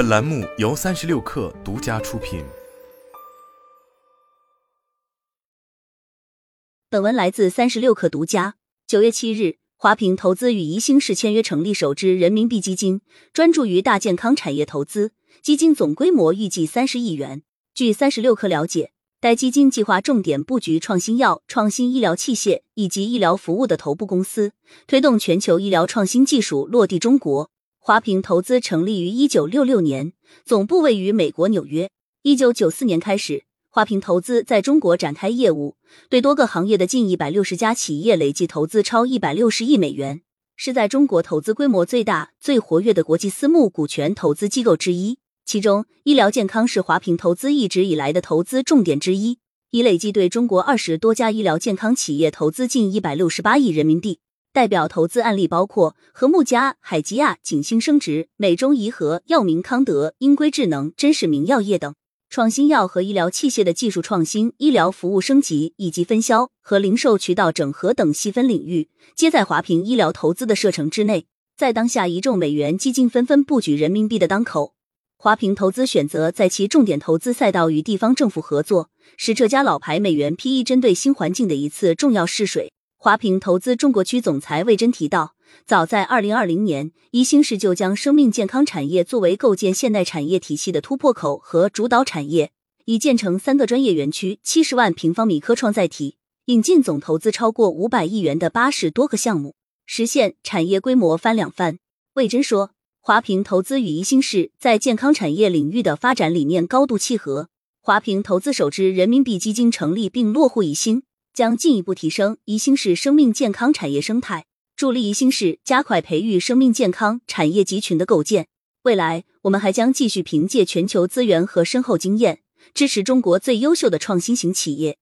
本栏目由三十六氪独家出品。本文来自三十六氪独家。九月七日，华平投资与宜兴市签约成立首支人民币基金，专注于大健康产业投资。基金总规模预计三十亿元。据三十六氪了解，该基金计划重点布局创新药、创新医疗器械以及医疗服务的头部公司，推动全球医疗创新技术落地中国。华平投资成立于一九六六年，总部位于美国纽约。一九九四年开始，华平投资在中国展开业务，对多个行业的近一百六十家企业累计投资超一百六十亿美元，是在中国投资规模最大、最活跃的国际私募股权投资机构之一。其中，医疗健康是华平投资一直以来的投资重点之一，已累计对中国二十多家医疗健康企业投资近一百六十八亿人民币。代表投资案例包括和睦家、海吉亚、景星生殖、美中怡和、药明康德、英规智能、真实明药业等。创新药和医疗器械的技术创新、医疗服务升级以及分销和零售渠道整合等细分领域，皆在华平医疗投资的射程之内。在当下一众美元基金纷纷布局人民币的当口，华平投资选择在其重点投资赛道与地方政府合作，是这家老牌美元 PE 针对新环境的一次重要试水。华平投资中国区总裁魏真提到，早在二零二零年，宜兴市就将生命健康产业作为构建现代产业体系的突破口和主导产业，已建成三个专业园区、七十万平方米科创载体，引进总投资超过五百亿元的八十多个项目，实现产业规模翻两番。魏真说，华平投资与宜兴市在健康产业领域的发展理念高度契合。华平投资首支人民币基金成立并落户宜兴。将进一步提升宜兴市生命健康产业生态，助力宜兴市加快培育生命健康产业集群的构建。未来，我们还将继续凭借全球资源和深厚经验，支持中国最优秀的创新型企业，